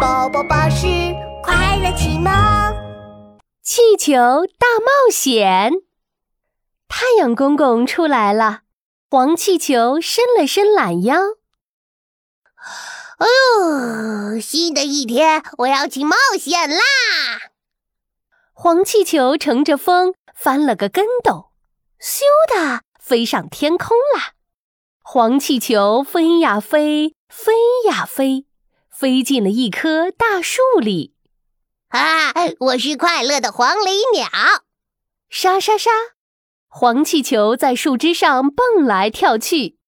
宝宝巴士快乐启蒙，气球大冒险。太阳公公出来了，黄气球伸了伸懒腰。哎呦，新的一天，我要去冒险啦！黄气球乘着风翻了个跟斗，咻的飞上天空啦！黄气球飞呀飞，飞呀飞。飞进了一棵大树里，啊！我是快乐的黄鹂鸟，沙沙沙，黄气球在树枝上蹦来跳去。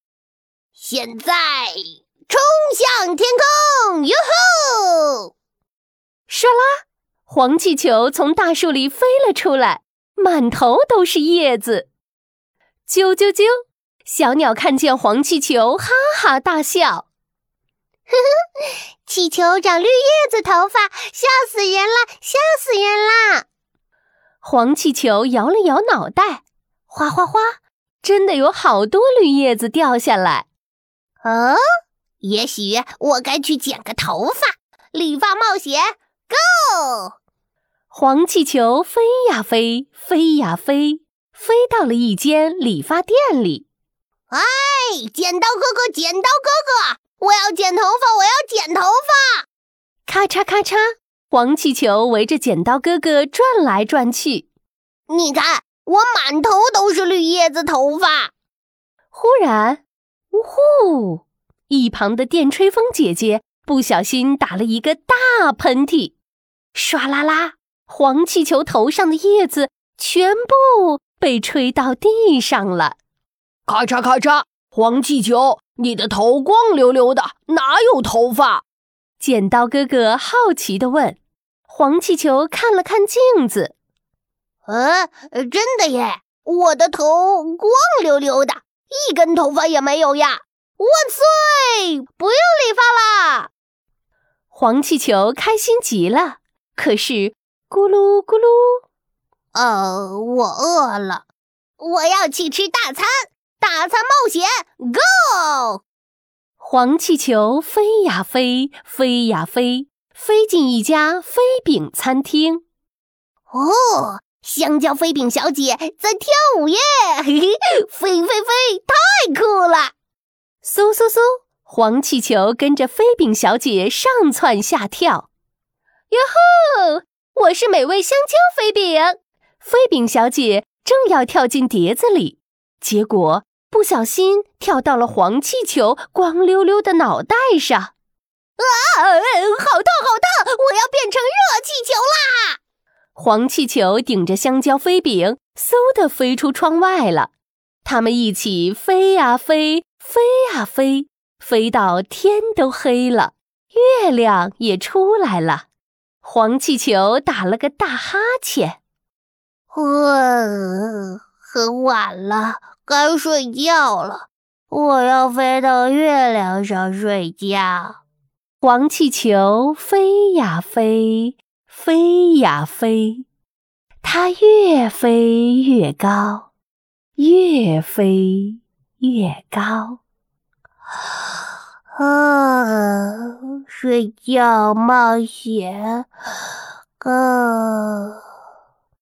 现在冲向天空，哟吼！唰啦，黄气球从大树里飞了出来，满头都是叶子。啾啾啾，小鸟看见黄气球，哈哈大笑。呵呵，气球长绿叶子头发，笑死人了，笑死人啦！黄气球摇了摇脑袋，哗哗哗，真的有好多绿叶子掉下来。哦，也许我该去剪个头发，理发冒险，Go！黄气球飞呀飞，飞呀飞，飞到了一间理发店里。哎，剪刀哥哥，剪刀哥哥！我要剪头发，我要剪头发！咔嚓咔嚓，黄气球围着剪刀哥哥转来转去。你看，我满头都是绿叶子头发。忽然，呜呼！一旁的电吹风姐姐不小心打了一个大喷嚏，唰啦啦，黄气球头上的叶子全部被吹到地上了。咔嚓咔嚓，黄气球。你的头光溜溜的，哪有头发？剪刀哥哥好奇地问。黄气球看了看镜子，呃，真的耶，我的头光溜溜的，一根头发也没有呀！万岁！不用理发啦！黄气球开心极了。可是，咕噜咕噜，呃，我饿了，我要去吃大餐。大餐冒险，Go！黄气球飞呀飞，飞呀飞，飞进一家飞饼餐厅。哦，香蕉飞饼小姐在跳舞耶！嘿嘿，飞飞飞，太酷了！嗖嗖嗖，黄气球跟着飞饼小姐上蹿下跳。哟吼！我是美味香蕉飞饼。飞饼小姐正要跳进碟子里，结果。不小心跳到了黄气球光溜溜的脑袋上，啊！好烫，好烫！我要变成热气球啦！黄气球顶着香蕉飞饼，嗖的飞出窗外了。他们一起飞呀飞，飞呀飞，飞到天都黑了，月亮也出来了。黄气球打了个大哈欠，呃，很晚了。该睡觉了，我要飞到月亮上睡觉。黄气球飞呀飞，飞呀飞，它越飞越高，越飞越高。啊，睡觉冒险，啊。